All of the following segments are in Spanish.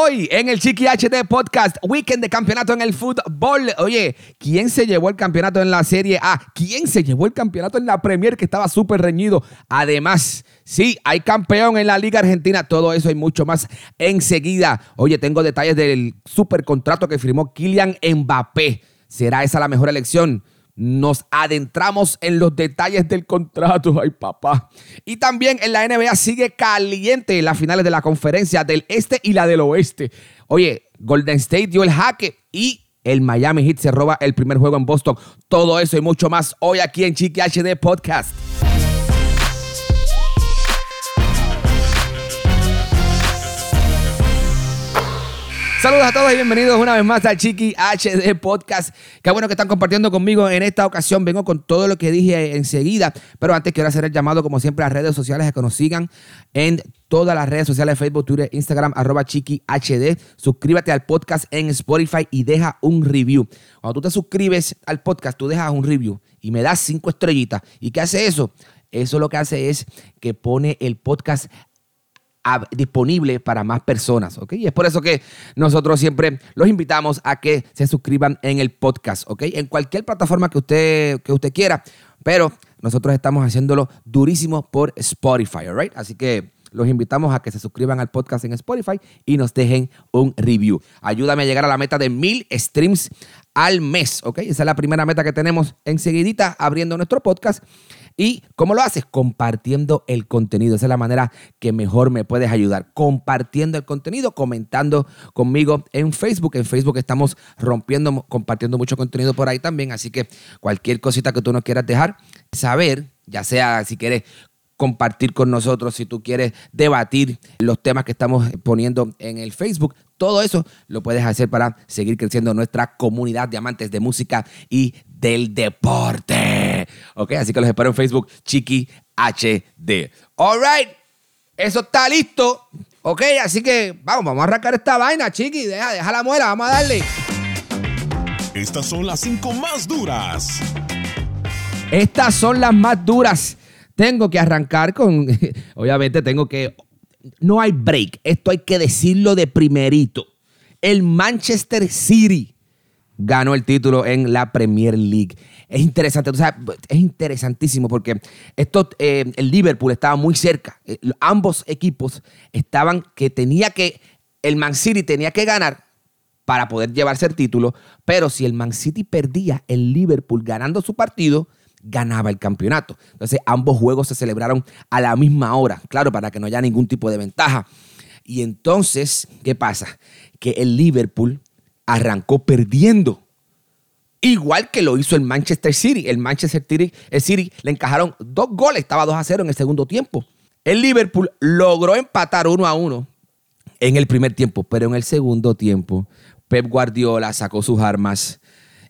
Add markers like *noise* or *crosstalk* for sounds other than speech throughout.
Hoy en el Chiqui HD Podcast, weekend de campeonato en el fútbol. Oye, ¿quién se llevó el campeonato en la Serie A? ¿Quién se llevó el campeonato en la Premier que estaba súper reñido? Además, sí, hay campeón en la Liga Argentina. Todo eso y mucho más enseguida. Oye, tengo detalles del super contrato que firmó Kylian Mbappé. ¿Será esa la mejor elección? Nos adentramos en los detalles del contrato. Ay, papá. Y también en la NBA sigue caliente las finales de la conferencia del este y la del oeste. Oye, Golden State dio el jaque y el Miami Heat se roba el primer juego en Boston. Todo eso y mucho más hoy aquí en Chiqui HD Podcast. Saludos a todos y bienvenidos una vez más al Chiqui HD Podcast. Qué bueno que están compartiendo conmigo en esta ocasión. Vengo con todo lo que dije enseguida, pero antes quiero hacer el llamado, como siempre, a redes sociales a que nos sigan en todas las redes sociales, Facebook, Twitter, Instagram, arroba Chiqui HD. Suscríbete al podcast en Spotify y deja un review. Cuando tú te suscribes al podcast, tú dejas un review y me das cinco estrellitas. ¿Y qué hace eso? Eso lo que hace es que pone el podcast disponible para más personas, ¿ok? Y es por eso que nosotros siempre los invitamos a que se suscriban en el podcast, ¿ok? En cualquier plataforma que usted, que usted quiera, pero nosotros estamos haciéndolo durísimo por Spotify, ¿all Así que los invitamos a que se suscriban al podcast en Spotify y nos dejen un review. Ayúdame a llegar a la meta de mil streams al mes, ¿ok? Esa es la primera meta que tenemos enseguidita abriendo nuestro podcast. ¿Y cómo lo haces? Compartiendo el contenido. Esa es la manera que mejor me puedes ayudar. Compartiendo el contenido, comentando conmigo en Facebook. En Facebook estamos rompiendo, compartiendo mucho contenido por ahí también. Así que cualquier cosita que tú nos quieras dejar saber, ya sea si quieres compartir con nosotros, si tú quieres debatir los temas que estamos poniendo en el Facebook, todo eso lo puedes hacer para seguir creciendo nuestra comunidad de amantes de música y del deporte. Ok, así que los espero en Facebook, Chiqui HD. All right, eso está listo. Ok, así que vamos, vamos a arrancar esta vaina, Chiqui. Deja, deja la muela, vamos a darle. Estas son las cinco más duras. Estas son las más duras tengo que arrancar con, *laughs* obviamente tengo que, no hay break, esto hay que decirlo de primerito. El Manchester City ganó el título en la Premier League. Es interesante, o sea, es interesantísimo porque esto, eh, el Liverpool estaba muy cerca. Eh, ambos equipos estaban que tenía que, el Man City tenía que ganar para poder llevarse el título, pero si el Man City perdía, el Liverpool ganando su partido, ganaba el campeonato. Entonces ambos juegos se celebraron a la misma hora, claro, para que no haya ningún tipo de ventaja. Y entonces, ¿qué pasa? Que el Liverpool arrancó perdiendo. Igual que lo hizo el Manchester City. El Manchester City, el City le encajaron dos goles, estaba 2 a 0 en el segundo tiempo. El Liverpool logró empatar 1 a 1 en el primer tiempo, pero en el segundo tiempo Pep Guardiola sacó sus armas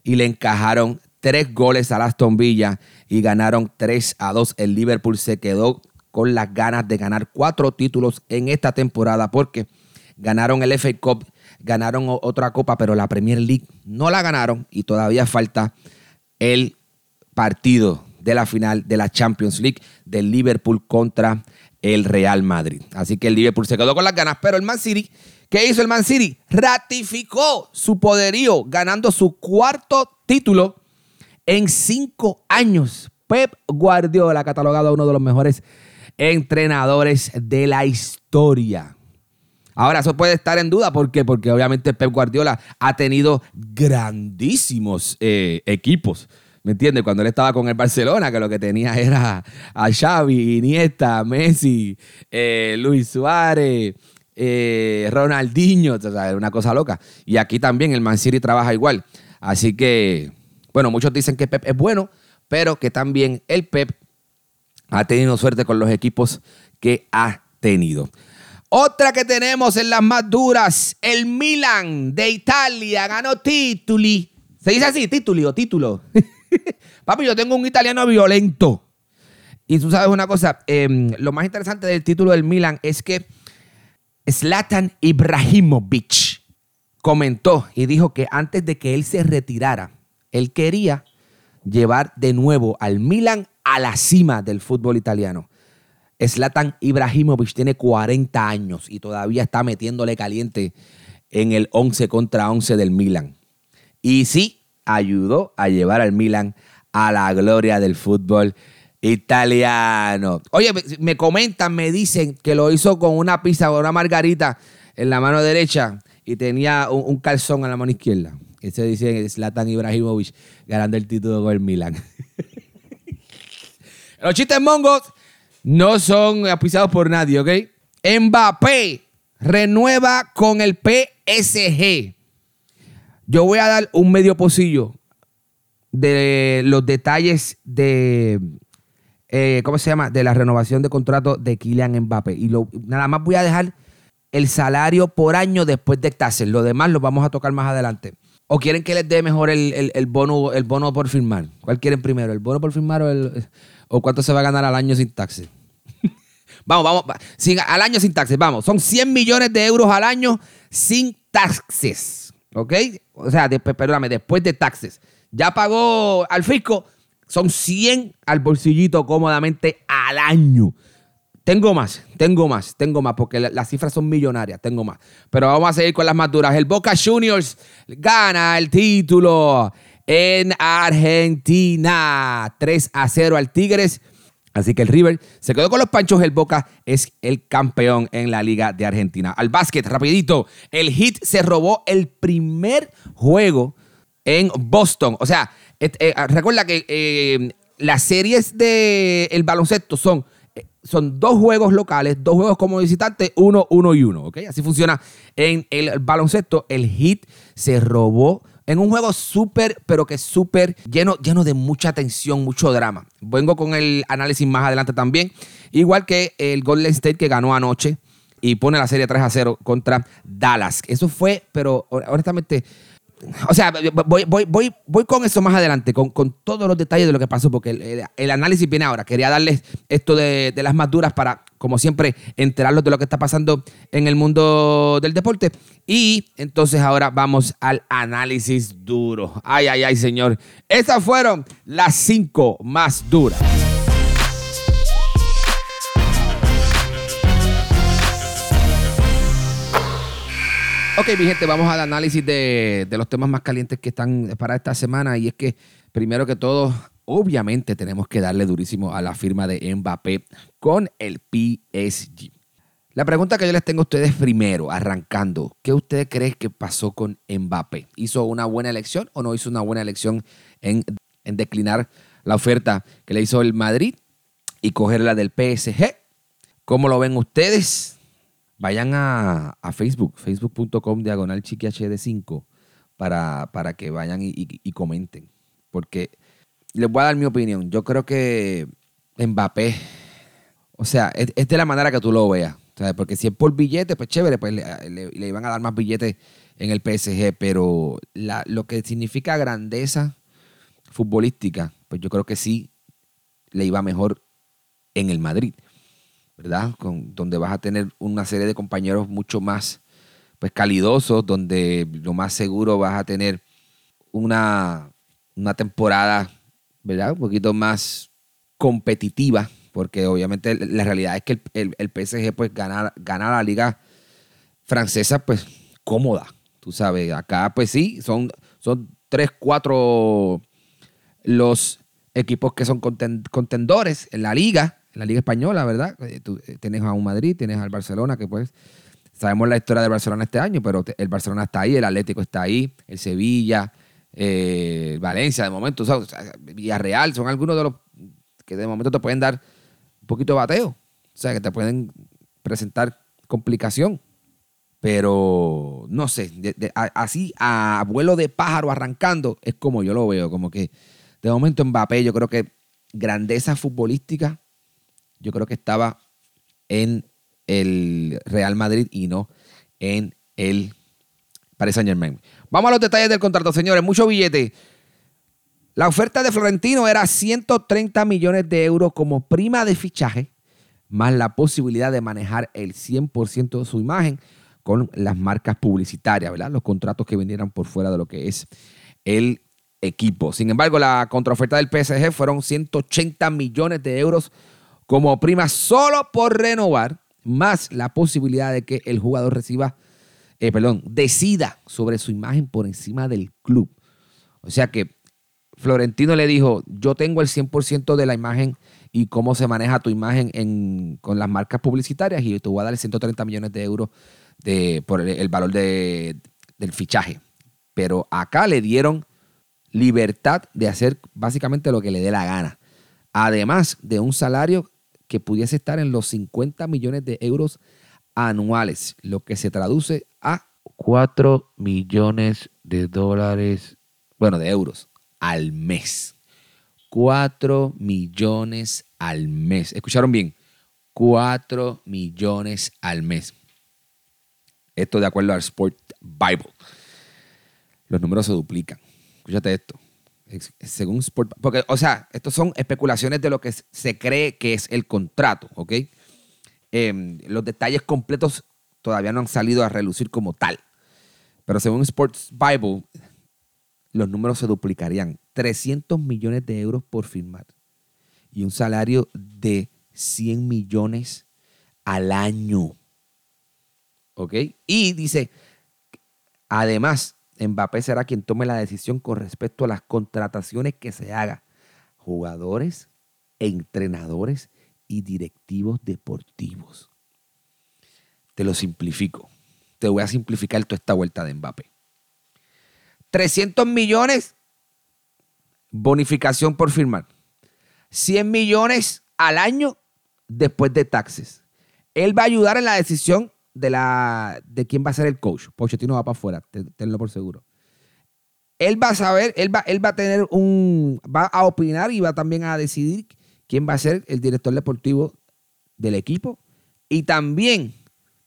y le encajaron tres goles a Aston Villa y ganaron 3 a 2. El Liverpool se quedó con las ganas de ganar cuatro títulos en esta temporada porque ganaron el FA Cup, ganaron otra copa, pero la Premier League no la ganaron y todavía falta el partido de la final de la Champions League del Liverpool contra el Real Madrid. Así que el Liverpool se quedó con las ganas, pero el Man City, ¿qué hizo el Man City? Ratificó su poderío ganando su cuarto título en cinco años. Pep Guardiola, catalogado uno de los mejores entrenadores de la historia. Ahora, eso puede estar en duda. ¿Por qué? Porque obviamente Pep Guardiola ha tenido grandísimos eh, equipos. ¿Me entiendes? Cuando él estaba con el Barcelona, que lo que tenía era a Xavi, Iniesta, Messi, eh, Luis Suárez, eh, Ronaldinho, o sea, era una cosa loca. Y aquí también el Man City trabaja igual. Así que bueno, muchos dicen que Pep es bueno, pero que también el Pep ha tenido suerte con los equipos que ha tenido. Otra que tenemos en las más duras, el Milan de Italia ganó tituli. ¿Se dice así? Tituli o título. *laughs* Papi, yo tengo un italiano violento. Y tú sabes una cosa, em, lo más interesante del título del Milan es que Zlatan Ibrahimovic comentó y dijo que antes de que él se retirara, él quería llevar de nuevo al Milan a la cima del fútbol italiano. Zlatan Ibrahimovic tiene 40 años y todavía está metiéndole caliente en el 11 contra 11 del Milan. Y sí, ayudó a llevar al Milan a la gloria del fútbol italiano. Oye, me comentan, me dicen que lo hizo con una pizza o una margarita en la mano derecha y tenía un, calzón en la mano izquierda. Ese dice Zlatan Ibrahimovic ganando el título con el Milan. *laughs* Los chistes mongos no son apisados por nadie, ¿ok? Mbappé renueva con el PSG. Yo voy a dar un medio pocillo de los detalles de, eh, ¿cómo se llama? De la renovación de contrato de Kylian Mbappé. Y lo, nada más voy a dejar el salario por año después de taxes. Lo demás lo vamos a tocar más adelante. ¿O quieren que les dé mejor el, bono, el bono por firmar? ¿Cuál quieren primero? ¿El bono por firmar o el, ¿O cuánto se va a ganar al año sin taxes? *laughs* vamos, vamos, sin, al año sin taxes, vamos. Son 100 millones de euros al año sin taxes. ¿Ok? O sea, perdóname, después de taxes. Ya pagó al fisco, son 100 al bolsillito cómodamente al año. Tengo más, tengo más, tengo más, porque las cifras son millonarias, tengo más. Pero vamos a seguir con las más duras. El Boca Juniors gana el título en Argentina. 3 a 0 al Tigres. Así que el River se quedó con los panchos. El Boca es el campeón en la Liga de Argentina. Al básquet, rapidito. El Heat se robó el primer juego en Boston. O sea, eh, recuerda que eh, las series del el baloncesto son, son dos juegos locales, dos juegos como visitante, uno, uno y uno. ¿ok? Así funciona en el baloncesto. El Heat se robó en un juego súper, pero que súper lleno, lleno de mucha tensión, mucho drama. Vengo con el análisis más adelante también. Igual que el Golden State que ganó anoche y pone la serie 3 a 0 contra Dallas. Eso fue, pero honestamente, o sea, voy, voy, voy, voy con eso más adelante, con, todos los detalles de lo que pasó, porque el, análisis viene ahora. Quería darles esto de, de, las más duras para, como siempre, enterarlos de lo que está pasando en el mundo del deporte. Y entonces ahora vamos al análisis duro. Ay, ay, ay, señor. Esas fueron las cinco más duras. Ok, mi gente, vamos al análisis de, los temas más calientes que están para esta semana. Y es que, primero que todo, obviamente tenemos que darle durísimo a la firma de Mbappé con el PSG. La pregunta que yo les tengo a ustedes primero, arrancando, ¿qué ustedes creen que pasó con Mbappé? ¿Hizo una buena elección o no hizo una buena elección en, en declinar la oferta que le hizo el Madrid y coger la del PSG? ¿Cómo lo ven ustedes? Vayan a, Facebook, facebook.com diagonal chiquihd5 para, para que vayan y, comenten. Porque les voy a dar mi opinión. Yo creo que Mbappé, o sea, es, de la manera que tú lo veas. Porque si es por billete, pues chévere, pues le, iban a dar más billetes en el PSG. Pero lo que significa grandeza futbolística, pues yo creo que sí le iba mejor en el Madrid. ¿Verdad? Con, donde vas a tener una serie de compañeros mucho más pues, calidosos, donde lo más seguro vas a tener una, una temporada, ¿verdad? Un poquito más competitiva, porque obviamente la realidad es que el, el, PSG pues gana, gana la liga francesa pues cómoda, tú sabes, acá pues sí, son, son tres, cuatro los equipos que son contendores en la liga, la Liga Española, ¿verdad? Eh, tú eh, tienes a un Madrid, tienes al Barcelona, que pues sabemos la historia del Barcelona este año, pero el Barcelona está ahí, el Atlético está ahí, el Sevilla, eh, Valencia, de momento, o sea, Villarreal, son algunos de los que de momento te pueden dar un poquito de bateo, o sea, que te pueden presentar complicación. Pero no sé, así a vuelo de pájaro arrancando, es como yo lo veo, como que de momento Mbappé, yo creo que grandeza futbolística yo creo que estaba en el Real Madrid y no en el Paris Saint Germain. Vamos a los detalles del contrato, señores. Mucho billete. La oferta de Florentino era 130 millones de euros como prima de fichaje, más la posibilidad de manejar el 100% de su imagen con las marcas publicitarias, ¿verdad? Los contratos que vinieran por fuera de lo que es el equipo. Sin embargo, la contraoferta del PSG fueron 180 millones de euros como prima solo por renovar, más la posibilidad de que el jugador reciba, eh, perdón, decida sobre su imagen por encima del club. O sea que Florentino le dijo, yo tengo el 100% de la imagen y cómo se maneja tu imagen con las marcas publicitarias y te voy a dar 130 millones de euros de, por el, valor del fichaje. Pero acá le dieron libertad de hacer básicamente lo que le dé la gana. Además de un salario que pudiese estar en los 50 millones de euros anuales, lo que se traduce a 4 millones de dólares, bueno, de euros al mes. 4 millones al mes. ¿Escucharon bien? 4 millones al mes. Esto de acuerdo al Sport Bible. Los números se duplican. Escúchate esto. Según Sport Porque, o sea, estos son especulaciones de lo que se cree que es el contrato, ¿ok? Em, los detalles completos todavía no han salido a relucir como tal. Pero según Sports Bible, los números se duplicarían. 300 millones de euros por firmar y un salario de 100 millones al año. ¿Ok? Y dice, además, Mbappé será quien tome la decisión con respecto a las contrataciones que se haga. Jugadores, entrenadores y directivos deportivos. Te lo simplifico. Te voy a simplificar toda esta vuelta de Mbappé. 300 millones bonificación por firmar. 100 millones al año después de taxes. Él va a ayudar en la decisión de, la, de quién va a ser el coach. Pochettino va para afuera, tenlo por seguro. Él va a saber, él va, él va a tener un, va a opinar y va también a decidir quién va a ser el director deportivo del equipo. Y también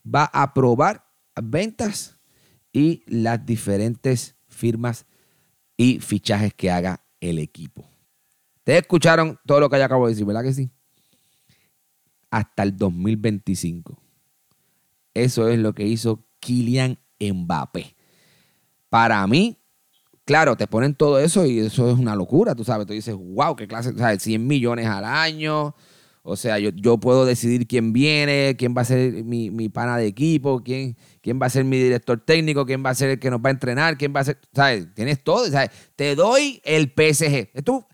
va a aprobar ventas y las diferentes firmas y fichajes que haga el equipo. Ustedes escucharon todo lo que ya acabo de decir, ¿verdad que sí? Hasta el 2025. Eso es lo que hizo Kylian Mbappé. Para mí, claro, te ponen todo eso y eso es una locura, tú sabes. Tú dices, wow, qué clase, o sea, 100 millones al año. O sea, yo, yo puedo decidir quién viene, quién va a ser mi, mi pana de equipo, quién, quién va a ser mi director técnico, quién va a ser el que nos va a entrenar, quién va a ser, ¿sabes? Tienes todo, ¿sabes? Te doy el PSG. Esto,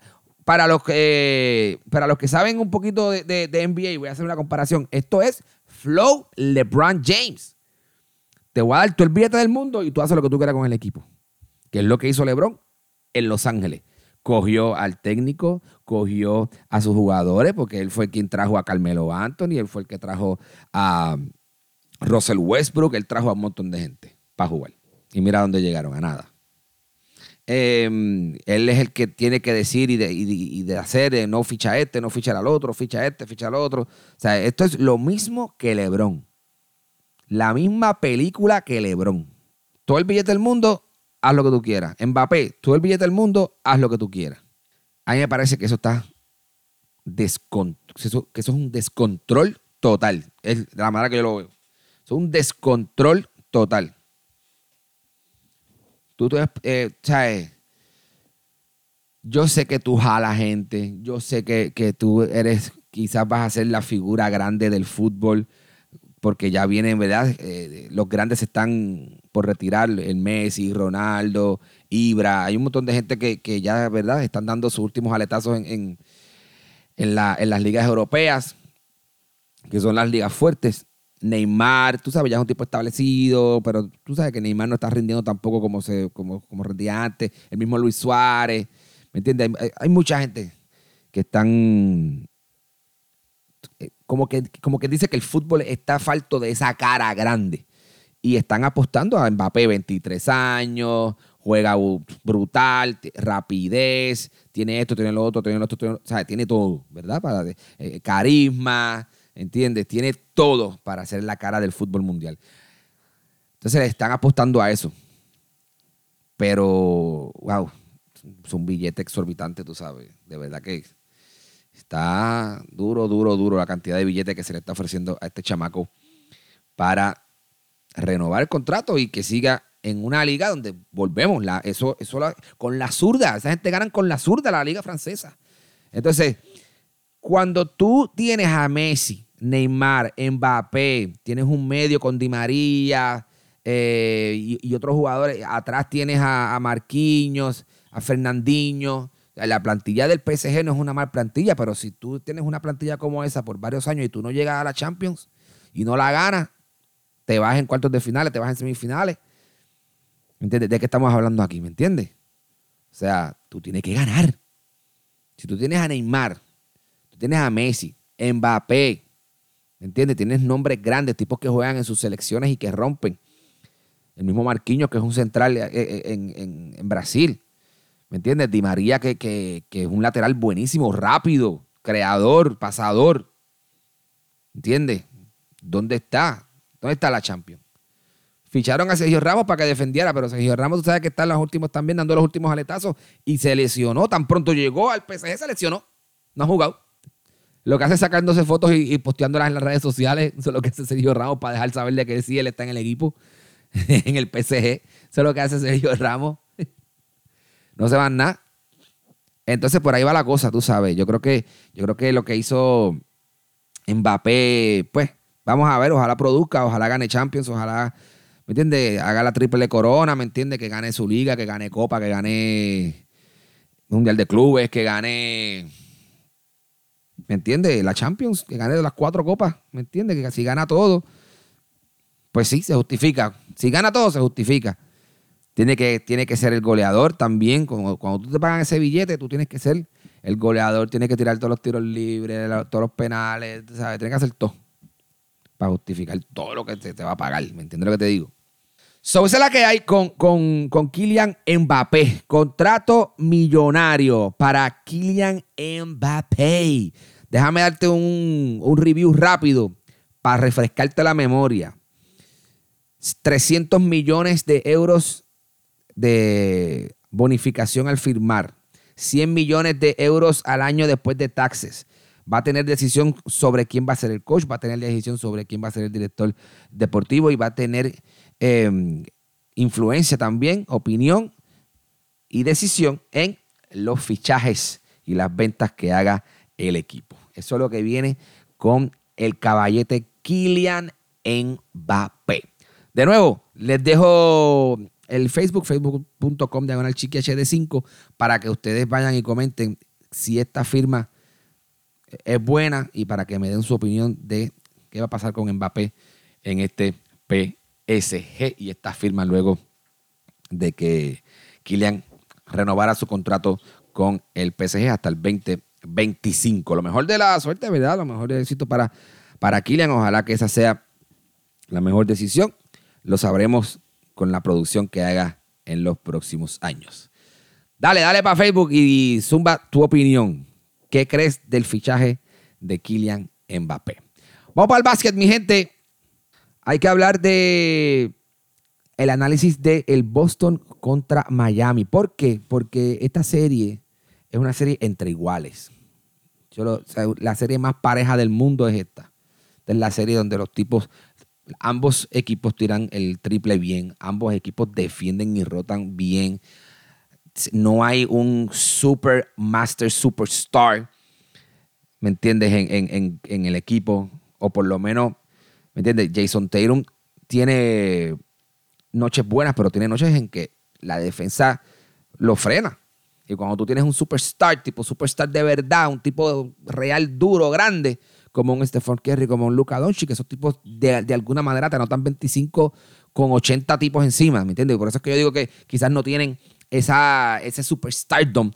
para los que, para los que saben un poquito de, de, NBA, voy a hacer una comparación. Esto es Flow LeBron James. Te voy a dar todo el billete del mundo y tú haces lo que tú quieras con el equipo. Que es lo que hizo LeBron en Los Ángeles cogió al técnico, cogió a sus jugadores, porque él fue quien trajo a Carmelo Anthony, él fue el que trajo a Russell Westbrook, él trajo a un montón de gente para jugar. Y mira dónde llegaron, a nada. Em, él es el que tiene que decir y de, hacer, no ficha este, no ficha al otro, ficha este, ficha al otro. O sea, esto es lo mismo que Lebron. La misma película que Lebron. Todo el billete del mundo haz lo que tú quieras. Mbappé, tú el billete del mundo, haz lo que tú quieras. A mí me parece que eso está que eso es un descontrol total. Es de la manera que yo lo veo. Es un descontrol total. Tú, eh, sabes, yo sé que tú jalas gente, yo sé que, que tú eres, quizás vas a ser la figura grande del fútbol, porque ya vienen, ¿verdad? Eh, los grandes están por retirar, el Messi, Ronaldo, Ibra, hay un montón de gente que, ya, ¿verdad? Están dando sus últimos aletazos en, en, las ligas europeas, que son las ligas fuertes. Neymar, tú sabes, ya es un tipo establecido, pero tú sabes que Neymar no está rindiendo tampoco como, se, como, como rendía antes. El mismo Luis Suárez, ¿me entiendes? hay mucha gente que están eh, como que, como que dice que el fútbol está falto de esa cara grande. Y están apostando a Mbappé, 23 años, juega brutal, rapidez, tiene esto, tiene lo otro, tiene lo otro, tiene, tiene todo, ¿verdad? Para, eh, carisma, ¿entiendes? Tiene todo para ser la cara del fútbol mundial. Entonces están apostando a eso. Pero, wow, es un billete exorbitante, tú sabes. De verdad que Está duro, duro, duro la cantidad de billetes que se le está ofreciendo a este chamaco para renovar el contrato y que siga en una liga donde volvemos, la, eso, eso con la zurda, esa gente ganan con la zurda la liga francesa. Entonces, cuando tú tienes a Messi, Neymar, Mbappé, tienes un medio con Di María eh, y, otros jugadores, atrás tienes a, a Marquinhos, a Fernandinho. La plantilla del PSG no es una mal plantilla, pero si tú tienes una plantilla como esa por varios años y tú no llegas a la Champions y no la ganas, te vas en cuartos de finales, te vas en semifinales. ¿Me entiendes? ¿De qué estamos hablando aquí? ¿Me entiendes? O sea, tú tienes que ganar. Si tú tienes a Neymar, tú tienes a Messi, Mbappé, ¿me entiendes? Tienes nombres grandes, tipos que juegan en sus selecciones y que rompen. El mismo Marquinhos, que es un central eh, eh, en Brasil. ¿Me entiendes? Di María, que, es un lateral buenísimo, rápido, creador, pasador. ¿Entiendes? ¿Dónde está? ¿Dónde está la Champions? Ficharon a Sergio Ramos para que defendiera, pero Sergio Ramos, tú sabes que está en los últimos también, dando los últimos aletazos y se lesionó. Tan pronto llegó al PSG, se lesionó. No ha jugado. Lo que hace es sacándose fotos y, posteándolas en las redes sociales. *laughs* Eso es lo que hace Sergio Ramos para dejar saber de que sí, él está en el equipo, *laughs* en el PSG. Eso es lo que hace Sergio Ramos *laughs* no se van nada. Entonces por ahí va la cosa, tú sabes. Yo creo que, yo creo que lo que hizo Mbappé, pues, vamos a ver, ojalá produzca, ojalá gane Champions, ojalá, ¿me entiendes? Haga la triple corona, ¿me entiendes? Que gane su liga, que gane Copa, que gane Mundial de Clubes, que gane, ¿me entiendes? La Champions, que gane de las cuatro copas, ¿me entiendes? Que si gana todo, pues sí, se justifica. Si gana todo, se justifica. Tiene que, tiene que ser el goleador también. Cuando, cuando tú te pagan ese billete, tú tienes que ser el goleador, tienes que tirar todos los tiros libres, todos los penales, ¿sabes? Tienes que hacer todo para justificar todo lo que te, te va a pagar. ¿Me entiendes lo que te digo? So, esa es la que hay con, con, con Kylian Mbappé. Contrato millonario para Kylian Mbappé. Déjame darte un, review rápido para refrescarte la memoria. 300 millones de euros de bonificación al firmar, 100 millones de euros al año después de taxes. Va a tener decisión sobre quién va a ser el coach, va a tener decisión sobre quién va a ser el director deportivo y va a tener em, influencia también, opinión y decisión en los fichajes y las ventas que haga el equipo. Eso es lo que viene con el caballete Kylian Mbappé. De nuevo, les dejo el Facebook, facebook.com diagonal chiqui HD5, para que ustedes vayan y comenten si esta firma es buena y para que me den su opinión de qué va a pasar con Mbappé en este PSG y esta firma luego de que Kylian renovara su contrato con el PSG hasta el 2025. Lo mejor de la suerte, ¿verdad? Lo mejor de éxito para, para Kylian. Ojalá que esa sea la mejor decisión. Lo sabremos con la producción que haga en los próximos años. Dale, dale para Facebook y zumba tu opinión. ¿Qué crees del fichaje de Kylian Mbappé? Vamos para el básquet, mi gente. Hay que hablar de el análisis de el Boston contra Miami. ¿Por qué? Porque esta serie es una serie entre iguales. la serie más pareja del mundo es esta. Esta es la serie donde los tipos Ambos equipos tiran el triple bien, ambos equipos defienden y rotan bien. No hay un super master superstar, ¿me entiendes? En, el equipo, o por lo menos, ¿me entiendes? Jason Tatum tiene noches buenas, pero tiene noches en que la defensa lo frena. Y cuando tú tienes un superstar, tipo superstar de verdad, un tipo real, duro, grande, como un Stephen Curry, como un Luca Doncic, que esos tipos de, alguna manera te anotan 25 con 80 tipos encima, ¿me entiendes? Por eso es que yo digo que quizás no tienen esa, ese superstardom.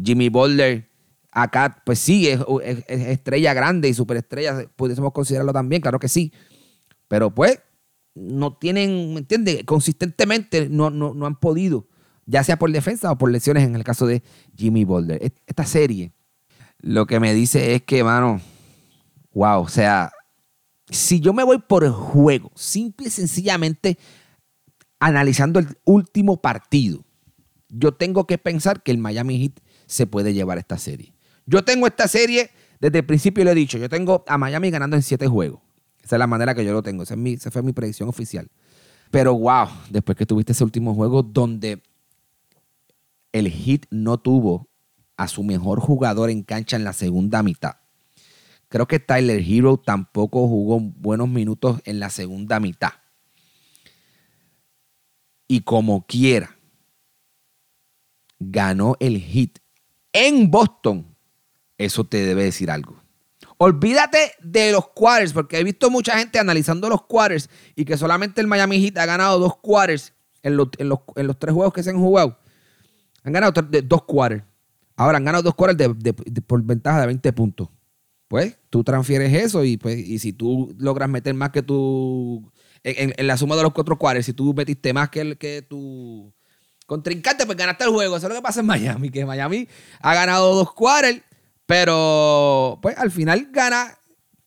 Jimmy Butler, acá, pues sí, es, estrella grande y superestrella, pudiésemos considerarlo también, claro que sí. Pero pues, no tienen, ¿me entiendes? Consistentemente no, no, no han podido, ya sea por defensa o por lesiones en el caso de Jimmy Boulder. Esta serie, lo que me dice es que, mano, Wow, o sea, si yo me voy por el juego, simple y sencillamente analizando el último partido, yo tengo que pensar que el Miami Heat se puede llevar esta serie. Yo tengo esta serie, desde el principio lo he dicho, yo tengo a Miami ganando en siete juegos. Esa es la manera que yo lo tengo, esa, esa fue mi predicción oficial. Pero wow, después que tuviste ese último juego donde el Heat no tuvo a su mejor jugador en cancha en la segunda mitad Creo que Tyler Hero tampoco jugó buenos minutos en la segunda mitad. Y como quiera, ganó el hit en Boston. Eso te debe decir algo. Olvídate de los quarters, porque he visto mucha gente analizando los quarters y que solamente el Miami Heat ha ganado dos quarters en los, tres juegos que se han jugado. Han ganado dos quarters. Ahora han ganado dos quarters por ventaja de 20 puntos. Pues tú transfieres eso y, pues, y si tú logras meter más que tu. En, la suma de los cuatro quarters, si tú metiste más que, el, que tu contrincante, pues ganaste el juego. Eso es lo que pasa en Miami, que Miami ha ganado dos quarters pero, pues al final gana,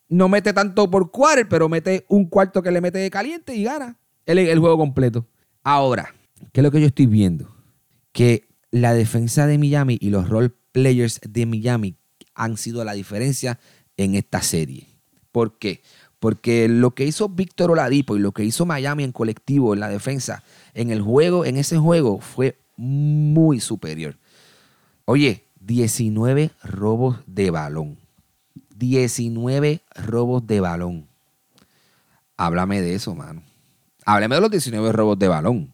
no mete tanto por quarter, pero mete un cuarto que le mete de caliente y gana el juego completo. Ahora, ¿qué es lo que yo estoy viendo? Que la defensa de Miami y los role players de Miami han sido la diferencia en esta serie. ¿Por qué? Porque lo que hizo Víctor Oladipo y lo que hizo Miami en colectivo en la defensa, en el juego, en ese juego, fue muy superior. Oye, 19 robos de balón. 19 robos de balón. Háblame de eso, mano. Háblame de los 19 robos de balón.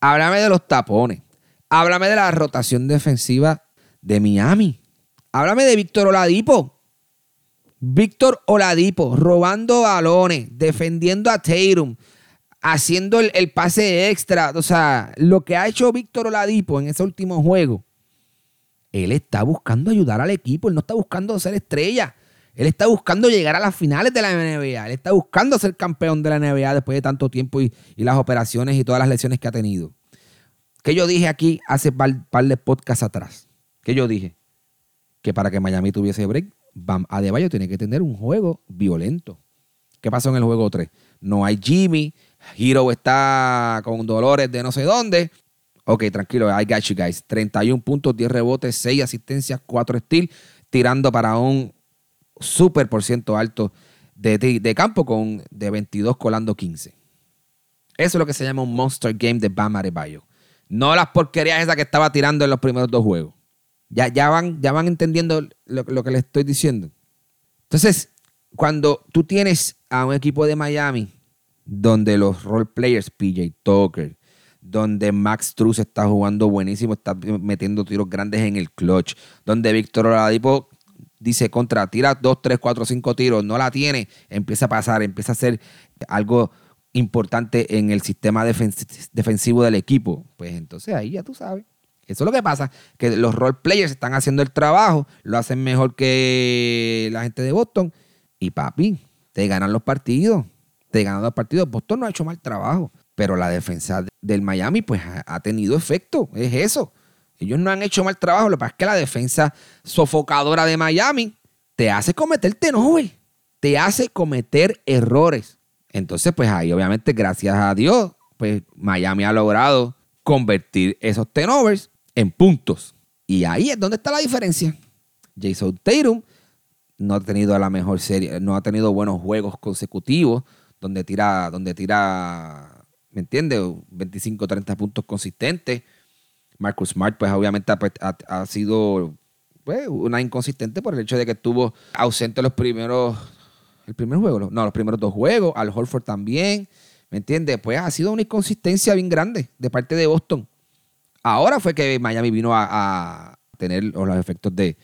Háblame de los tapones. Háblame de la rotación defensiva de Miami. Háblame de Víctor Oladipo. Víctor Oladipo robando balones, defendiendo a Tatum, haciendo el, el, pase extra. O sea, lo que ha hecho Víctor Oladipo en ese último juego él está buscando ayudar al equipo, él no está buscando ser estrella. Él está buscando llegar a las finales de la NBA. Él está buscando ser campeón de la NBA después de tanto tiempo y, las operaciones y todas las lesiones que ha tenido. ¿Qué yo dije aquí hace par, par de podcasts atrás? ¿Qué yo dije? Que para que Miami tuviese break, Bam Adebayo tiene que tener un juego violento. ¿Qué pasó en el juego 3? No hay Jimmy, Hero está con dolores de no sé dónde, Ok, tranquilo, I got you guys. 31 puntos, 10 rebotes, 6 asistencias, 4 steals, tirando para un super por ciento alto de, de, campo con de 22 colando 15. Eso es lo que se llama un monster game de Bam Adebayo. No las porquerías esas que estaba tirando en los primeros dos juegos. Ya, ya, van, ya van entendiendo lo, que les estoy diciendo. Entonces, cuando tú tienes a un equipo de Miami donde los role players, PJ Tucker, donde Max Truss está jugando buenísimo, está metiendo tiros grandes en el clutch, donde Víctor Oladipo dice contra, tira 2, 3, 4, 5 tiros, no la tiene, empieza a pasar, empieza a ser algo importante en el sistema defensivo del equipo. Pues entonces ahí ya tú sabes. Eso es lo que pasa, que los role players están haciendo el trabajo, lo hacen mejor que la gente de Boston y papi, te ganan los partidos, te ganan los partidos. Boston no ha hecho mal trabajo pero la defensa del Miami pues ha, tenido efecto, es eso. Ellos no han hecho mal trabajo, lo que pasa es que la defensa sofocadora de Miami te hace cometer tenores, te hace cometer errores. Entonces pues ahí obviamente gracias a Dios pues Miami ha logrado convertir esos tenovers en puntos. Y ahí es donde está la diferencia. Jason Tatum no ha tenido la mejor serie, no ha tenido buenos juegos consecutivos donde tira, donde tira ¿me entiendes? 25, 30 puntos consistentes. Marcus Smart, pues obviamente pues, ha, sido pues, una inconsistente por el hecho de que estuvo ausente los primeros, el primer juego, no, los primeros dos juegos, Al Holford también, ¿me entiendes? Pues ha sido una inconsistencia bien grande de parte de Boston. Ahora fue que Miami vino a, tener los efectos de,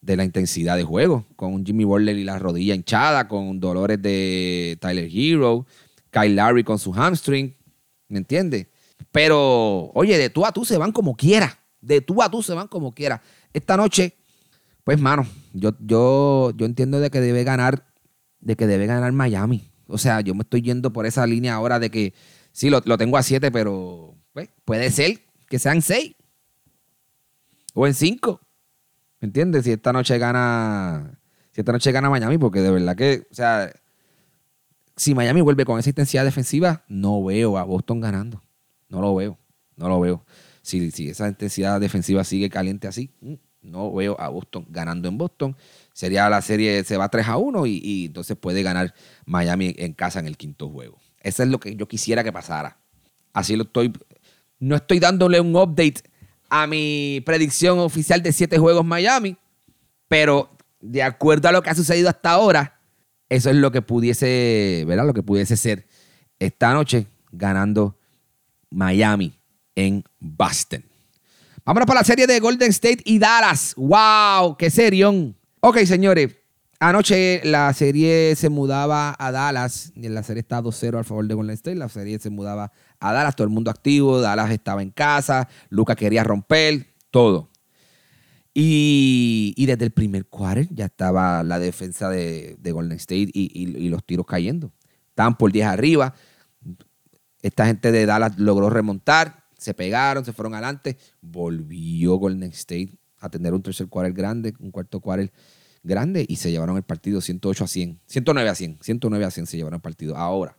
de, la intensidad de juego, con Jimmy Butler y la rodilla hinchada, con dolores de Tyler Hero, Kyle Larry con su hamstring, ¿Me entiendes? Pero, oye, de tú a tú se van como quiera. De tú a tú se van como quiera. Esta noche, pues, mano, yo, yo, yo entiendo de que debe ganar, de que debe ganar Miami. O sea, yo me estoy yendo por esa línea ahora de que sí, lo, tengo a siete, pero pues, puede ser que sean seis. O en cinco. ¿Me entiendes? Si esta noche gana. Si esta noche gana Miami, porque de verdad que, o sea, si Miami vuelve con esa intensidad defensiva, no veo a Boston ganando. No lo veo. No lo veo. Si, si esa intensidad defensiva sigue caliente así, mm, no veo a Boston ganando en Boston. Sería la serie, se va 3 a 1 y, entonces puede ganar Miami en casa en el quinto juego. Eso es lo que yo quisiera que pasara. Así lo estoy. No estoy dándole un update a mi predicción oficial de 7 juegos Miami, pero de acuerdo a lo que ha sucedido hasta ahora, eso es lo que pudiese, ¿verdad? Lo que pudiese ser esta noche ganando Miami en Boston. Vámonos para la serie de Golden State y Dallas. ¡Wow! ¡Qué serión! Ok, señores. Anoche la serie se mudaba a Dallas. Y la serie está 2-0 al favor de Golden State. La serie se mudaba a Dallas. Todo el mundo activo. Dallas estaba en casa. Lucas quería romper. Todo. Y, desde el primer quarter ya estaba la defensa de, Golden State y, los tiros cayendo. Estaban por 10 arriba. Esta gente de Dallas logró remontar. Se pegaron, se fueron adelante. Volvió Golden State a tener un tercer quarter grande, un cuarto quarter grande y se llevaron el partido 108 a 100. 109 a 100. 109 a 100 se llevaron el partido. Ahora,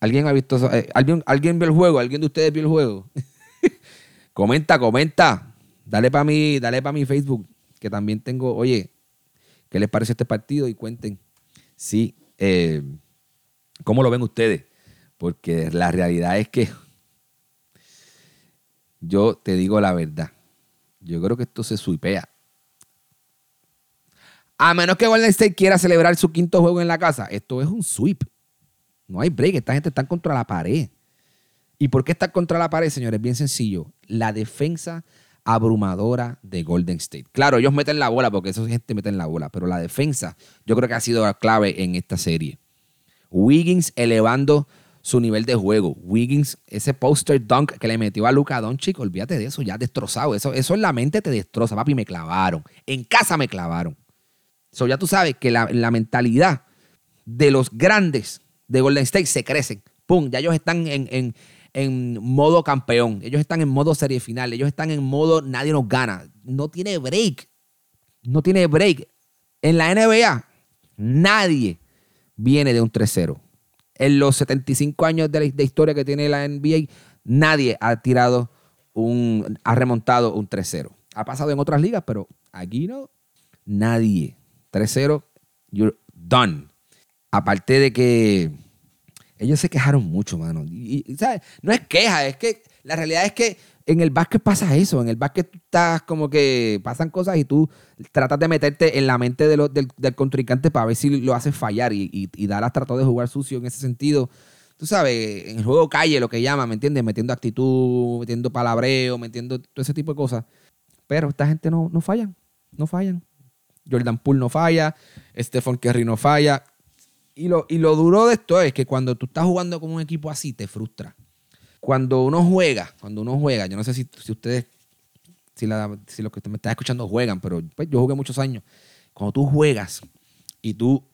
¿alguien ha visto eh, ¿alguien, ¿Alguien vio el juego? ¿Alguien de ustedes vio el juego? *laughs* comenta, comenta. Dale para mí, dale para mi Facebook, que también tengo, oye, ¿qué les parece este partido? Y cuenten sí, eh, cómo lo ven ustedes. Porque la realidad es que yo te digo la verdad. Yo creo que esto se suipea. A menos que Golden State quiera celebrar su quinto juego en la casa, esto es un sweep. No hay break. Esta gente está contra la pared. ¿Y por qué está contra la pared, señores? Bien sencillo. La defensa abrumadora de Golden State. Claro, ellos meten la bola porque esa gente mete la bola, pero la defensa yo creo que ha sido la clave en esta serie. Wiggins elevando su nivel de juego. Wiggins, ese poster dunk que le metió a Luca Doncic, olvídate de eso, ya destrozado. Eso, eso en la mente te destroza, papi, me clavaron. En casa me clavaron. So, ya tú sabes que la, mentalidad de los grandes de Golden State se crecen. Pum, ya ellos están en en modo campeón, ellos están en modo serie final, ellos están en modo nadie nos gana. No tiene break. No tiene break. En la NBA, nadie viene de un 3-0. En los 75 años de, la, historia que tiene la NBA, nadie ha tirado un, ha remontado un 3-0. Ha pasado en otras ligas, pero aquí no. Nadie. 3-0, you're done. Aparte de que ellos se quejaron mucho, mano. Y, ¿sabes? No es queja, es que la realidad es que en el básquet pasa eso. En el básquet tú estás como que pasan cosas y tú tratas de meterte en la mente del, contrincante para ver si lo haces fallar. Y, y, Dallas trató de jugar sucio en ese sentido. Tú sabes, en el juego calle, lo que llama, ¿me entiendes? Metiendo actitud, metiendo palabreo, metiendo todo ese tipo de cosas. Pero esta gente no, no fallan, no fallan. Jordan Poole no falla, Stephen Curry no falla. Y lo, y lo duro de esto es que cuando tú estás jugando con un equipo así, te frustra. Cuando uno juega, cuando uno juega, yo no sé si, si ustedes, si, la, si los que me están escuchando juegan, pero pues, yo jugué muchos años. Cuando tú juegas y tú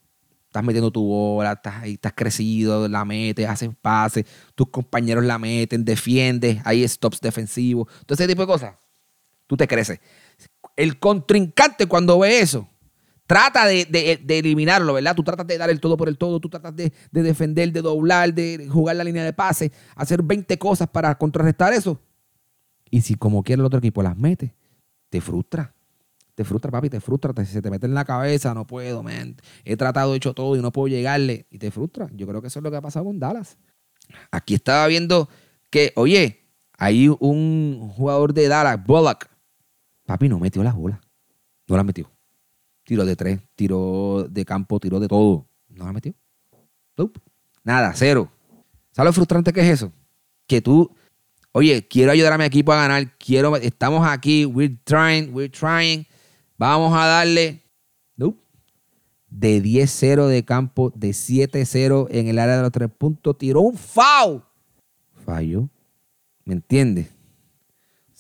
estás metiendo tu bola, estás, estás crecido, la metes, haces pases, tus compañeros la meten, defiendes, hay stops defensivos, todo ese tipo de cosas, tú te creces. El contrincante cuando ve eso, trata de, eliminarlo, ¿verdad? Tú tratas de dar el todo por el todo, tú tratas de, defender, de doblar, de jugar la línea de pase, hacer 20 cosas para contrarrestar eso. Y si como quiere el otro equipo las mete, te frustra. Te frustra, papi, te frustra, se te mete en la cabeza, no puedo, man. He tratado, he hecho todo y no puedo llegarle. Y te frustra. Yo creo que eso es lo que ha pasado con Dallas. Aquí estaba viendo que, oye, hay un jugador de Dallas, Bullock. Papi, no metió las bolas. No las metió. Tiro de tres, tiro de campo, tiro de todo. No la metió. Nada, cero. ¿Sabes lo frustrante que es eso? Que tú, oye, quiero ayudar a mi equipo a ganar, quiero, estamos aquí, we're trying, we're trying, vamos a darle. Nope. De 10-0 de campo, de 7-0 en el área de los tres puntos, tiró un foul. Falló. ¿Me entiendes?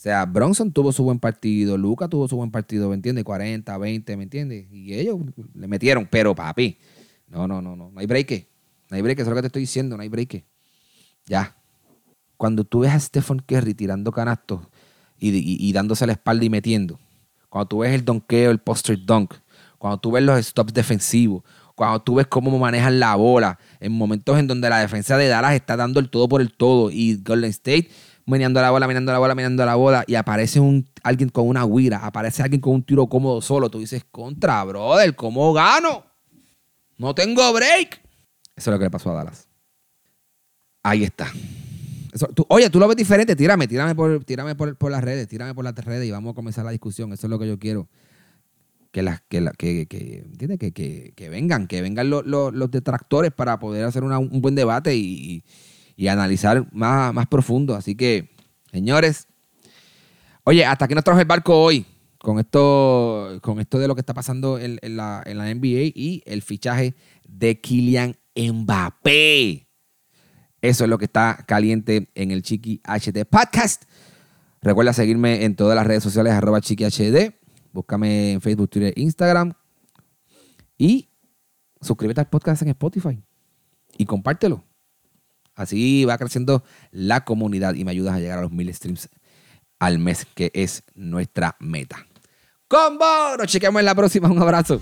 Sea, Bronson tuvo su buen partido, Luca tuvo su buen partido, ¿me entiendes? 40, 20, ¿me entiendes? Y ellos le metieron, pero papi, no, no, no, no, no hay break. No hay break, eso es lo que te estoy diciendo, no hay break. Ya. Cuando tú ves a Stephen Curry tirando canastos y, dándose la espalda y metiendo, cuando tú ves el donkeo, el poster dunk, cuando tú ves los stops defensivos, cuando tú ves cómo manejan la bola, en momentos en donde la defensa de Dallas está dando el todo por el todo y Golden State meneando la bola, meneando la bola, meneando la bola, y aparece un, alguien con una guira, aparece alguien con un tiro cómodo solo, tú dices, contra, brother, ¿cómo gano? No tengo break. Eso es lo que le pasó a Dallas. Ahí está. oye, tú lo ves diferente, tírame, tírame, por, tírame por, las redes, tírame por las redes y vamos a comenzar la discusión. Eso es lo que yo quiero. que, las, que, la- que, que, que, que- vengan, que vengan los, los- detractores para poder hacer un buen debate y analizar más, más profundo. Así que, señores, oye, hasta aquí nos trajo el barco hoy con esto, con esto de lo que está pasando en, la, en la NBA y el fichaje de Kylian Mbappé. Eso es lo que está caliente en el Chiqui HD Podcast. Recuerda seguirme en todas las redes sociales, arroba Chiqui HD. Búscame en Facebook, Twitter, Instagram. Y suscríbete al podcast en Spotify. Y compártelo. Así va creciendo la comunidad y me ayudas a llegar a los mil streams al mes, que es nuestra meta. Combo, nos chequeamos en la próxima. Un abrazo.